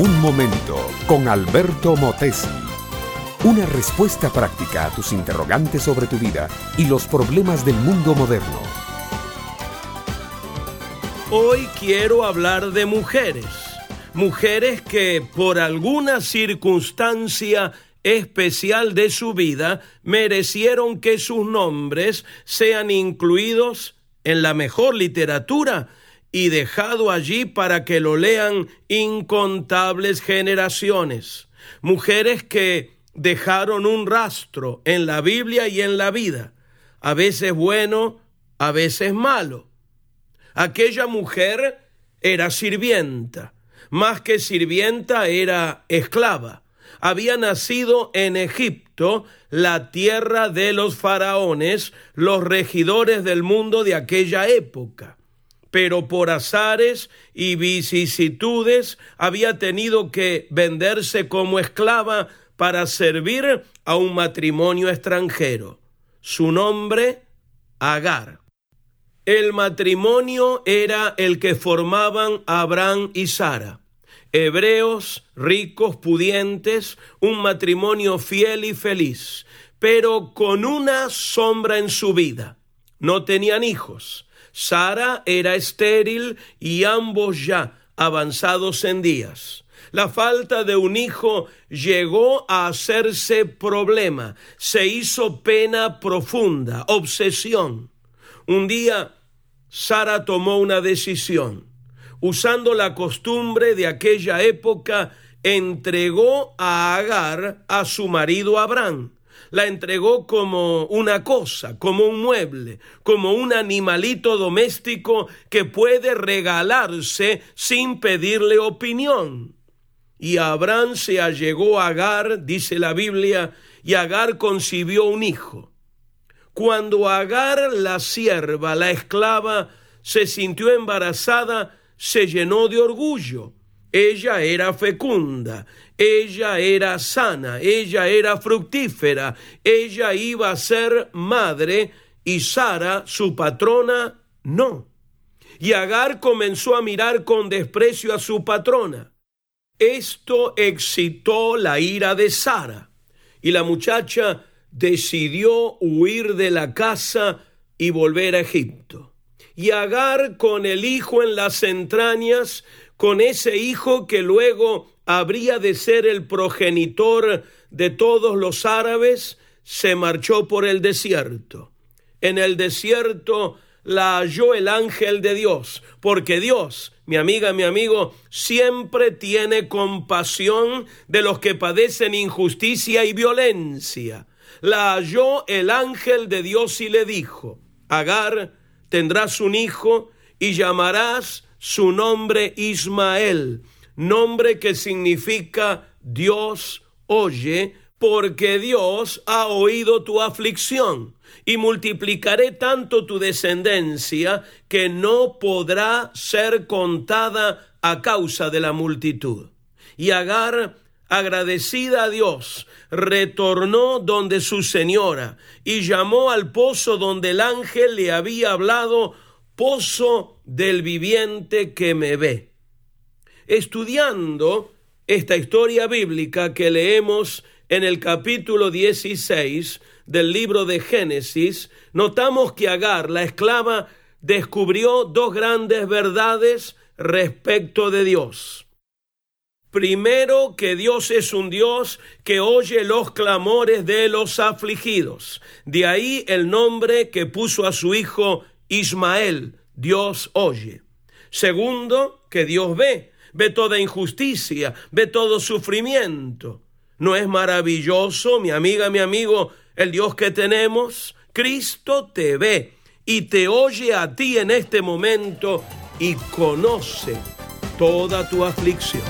Un momento con Alberto Motesi. Una respuesta práctica a tus interrogantes sobre tu vida y los problemas del mundo moderno. Hoy quiero hablar de mujeres. Mujeres que por alguna circunstancia especial de su vida merecieron que sus nombres sean incluidos en la mejor literatura y dejado allí para que lo lean incontables generaciones. Mujeres que dejaron un rastro en la Biblia y en la vida, a veces bueno, a veces malo. Aquella mujer era sirvienta, más que sirvienta era esclava. Había nacido en Egipto, la tierra de los faraones, los regidores del mundo de aquella época pero por azares y vicisitudes había tenido que venderse como esclava para servir a un matrimonio extranjero. Su nombre, Agar. El matrimonio era el que formaban Abraham y Sara. Hebreos, ricos, pudientes, un matrimonio fiel y feliz, pero con una sombra en su vida. No tenían hijos Sara era estéril y ambos ya avanzados en días. La falta de un hijo llegó a hacerse problema, se hizo pena profunda, obsesión. Un día Sara tomó una decisión. Usando la costumbre de aquella época, entregó a Agar a su marido Abraham la entregó como una cosa, como un mueble, como un animalito doméstico que puede regalarse sin pedirle opinión. Y Abraham se allegó a Agar, dice la Biblia, y Agar concibió un hijo. Cuando Agar, la sierva, la esclava, se sintió embarazada, se llenó de orgullo. Ella era fecunda, ella era sana, ella era fructífera, ella iba a ser madre y Sara, su patrona, no. Y Agar comenzó a mirar con desprecio a su patrona. Esto excitó la ira de Sara y la muchacha decidió huir de la casa y volver a Egipto. Y Agar con el hijo en las entrañas, con ese hijo que luego habría de ser el progenitor de todos los árabes, se marchó por el desierto. En el desierto la halló el ángel de Dios, porque Dios, mi amiga, mi amigo, siempre tiene compasión de los que padecen injusticia y violencia. La halló el ángel de Dios y le dijo, Agar, tendrás un hijo y llamarás su nombre Ismael nombre que significa Dios oye, porque Dios ha oído tu aflicción, y multiplicaré tanto tu descendencia que no podrá ser contada a causa de la multitud. Y Agar, agradecida a Dios, retornó donde su señora y llamó al pozo donde el ángel le había hablado, pozo del viviente que me ve estudiando esta historia bíblica que leemos en el capítulo 16 del libro de Génesis, notamos que Agar, la esclava, descubrió dos grandes verdades respecto de Dios. Primero, que Dios es un Dios que oye los clamores de los afligidos. De ahí el nombre que puso a su hijo Ismael, Dios oye. Segundo, que Dios ve ve toda injusticia, ve todo sufrimiento. ¿No es maravilloso, mi amiga, mi amigo, el Dios que tenemos? Cristo te ve y te oye a ti en este momento y conoce toda tu aflicción.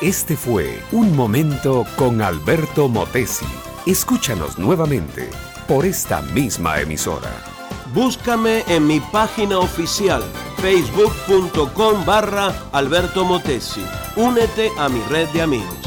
Este fue Un Momento con Alberto Motesi. Escúchanos nuevamente por esta misma emisora. Búscame en mi página oficial facebook.com barra Alberto Motesi. Únete a mi red de amigos.